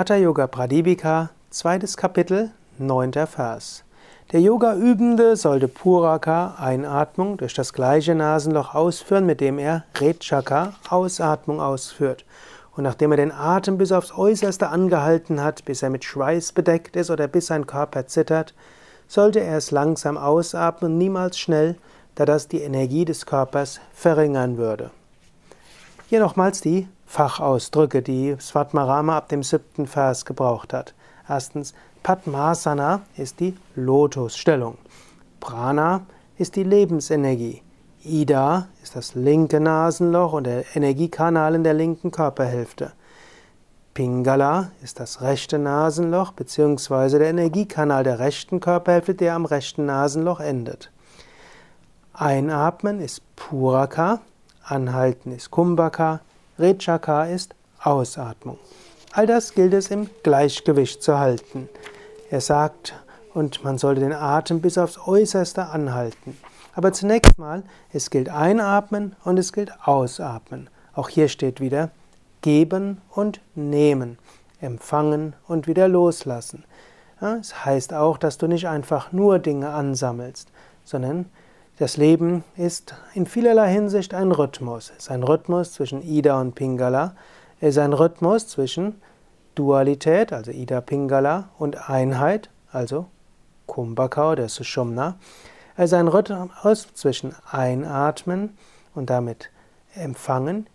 Hatha Yoga Pradipika, zweites Kapitel, neunter Vers. Der Yoga-Übende sollte Puraka, Einatmung, durch das gleiche Nasenloch ausführen, mit dem er Rechaka, Ausatmung, ausführt. Und nachdem er den Atem bis aufs Äußerste angehalten hat, bis er mit Schweiß bedeckt ist oder bis sein Körper zittert, sollte er es langsam ausatmen, niemals schnell, da das die Energie des Körpers verringern würde. Hier nochmals die Fachausdrücke, die Svatmarama ab dem siebten Vers gebraucht hat. Erstens, Padmasana ist die Lotusstellung. Prana ist die Lebensenergie. Ida ist das linke Nasenloch und der Energiekanal in der linken Körperhälfte. Pingala ist das rechte Nasenloch bzw. der Energiekanal der rechten Körperhälfte, der am rechten Nasenloch endet. Einatmen ist Puraka, Anhalten ist Kumbhaka, Rechaka ist Ausatmung. All das gilt es im Gleichgewicht zu halten. Er sagt, und man sollte den Atem bis aufs Äußerste anhalten. Aber zunächst mal, es gilt einatmen und es gilt ausatmen. Auch hier steht wieder geben und nehmen, empfangen und wieder loslassen. Es das heißt auch, dass du nicht einfach nur Dinge ansammelst, sondern das Leben ist in vielerlei Hinsicht ein Rhythmus. Es ist ein Rhythmus zwischen Ida und Pingala. Es ist ein Rhythmus zwischen Dualität, also Ida Pingala, und Einheit, also Kumbhaka oder Sushumna. Es ist ein Rhythmus zwischen Einatmen und damit Empfangen,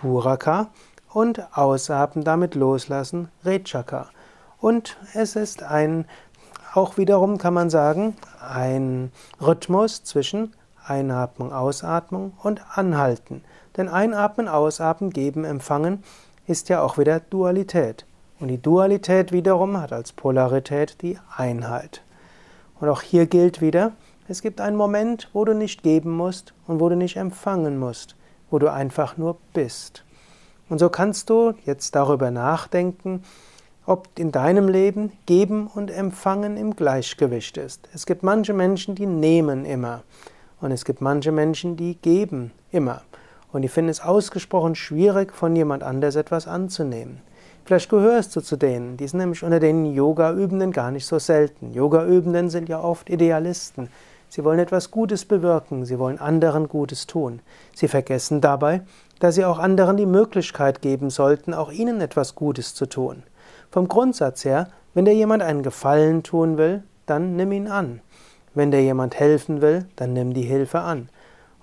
Puraka, und Ausatmen, damit Loslassen, Rechaka. Und es ist ein auch wiederum kann man sagen, ein Rhythmus zwischen Einatmung, Ausatmung und Anhalten. Denn Einatmen, Ausatmen, Geben, Empfangen ist ja auch wieder Dualität. Und die Dualität wiederum hat als Polarität die Einheit. Und auch hier gilt wieder, es gibt einen Moment, wo du nicht geben musst und wo du nicht empfangen musst, wo du einfach nur bist. Und so kannst du jetzt darüber nachdenken, ob in deinem Leben Geben und Empfangen im Gleichgewicht ist. Es gibt manche Menschen, die nehmen immer und es gibt manche Menschen, die geben immer. Und die finden es ausgesprochen schwierig, von jemand anders etwas anzunehmen. Vielleicht gehörst du zu denen, die sind nämlich unter den Yoga-Übenden gar nicht so selten. Yoga-Übenden sind ja oft Idealisten. Sie wollen etwas Gutes bewirken, sie wollen anderen Gutes tun. Sie vergessen dabei, dass sie auch anderen die Möglichkeit geben sollten, auch ihnen etwas Gutes zu tun. Vom Grundsatz her, wenn dir jemand einen Gefallen tun will, dann nimm ihn an. Wenn dir jemand helfen will, dann nimm die Hilfe an.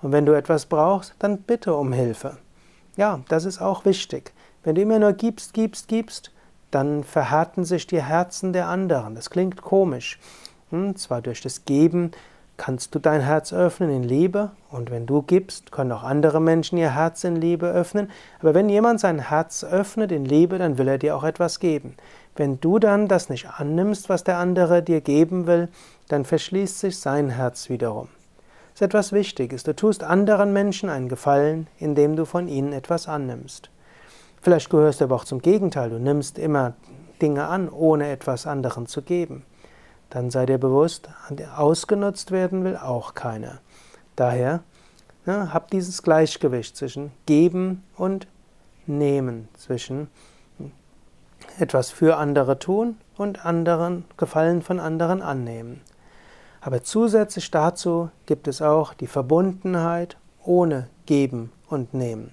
Und wenn du etwas brauchst, dann bitte um Hilfe. Ja, das ist auch wichtig. Wenn du immer nur gibst, gibst, gibst, dann verhärten sich die Herzen der anderen. Das klingt komisch. Hm, zwar durch das Geben kannst du dein Herz öffnen in Liebe und wenn du gibst, können auch andere Menschen ihr Herz in Liebe öffnen. Aber wenn jemand sein Herz öffnet in Liebe, dann will er dir auch etwas geben. Wenn du dann das nicht annimmst, was der andere dir geben will, dann verschließt sich sein Herz wiederum. Das ist etwas Wichtiges. Du tust anderen Menschen einen Gefallen, indem du von ihnen etwas annimmst. Vielleicht gehörst du aber auch zum Gegenteil. Du nimmst immer Dinge an, ohne etwas anderen zu geben dann sei dir bewusst, ausgenutzt werden will auch keiner. Daher ne, hab dieses Gleichgewicht zwischen Geben und Nehmen, zwischen etwas für andere tun und anderen Gefallen von anderen annehmen. Aber zusätzlich dazu gibt es auch die Verbundenheit ohne Geben und Nehmen.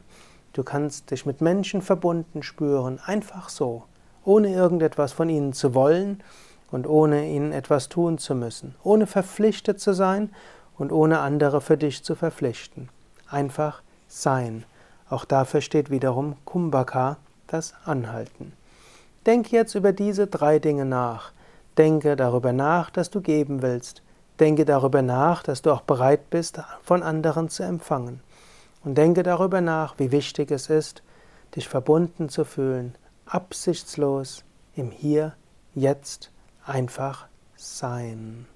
Du kannst dich mit Menschen verbunden spüren, einfach so, ohne irgendetwas von ihnen zu wollen und ohne ihnen etwas tun zu müssen, ohne verpflichtet zu sein und ohne andere für dich zu verpflichten. Einfach sein. Auch dafür steht wiederum Kumbhaka, das Anhalten. Denke jetzt über diese drei Dinge nach. Denke darüber nach, dass du geben willst. Denke darüber nach, dass du auch bereit bist, von anderen zu empfangen. Und denke darüber nach, wie wichtig es ist, dich verbunden zu fühlen, absichtslos im Hier, Jetzt einfach sein.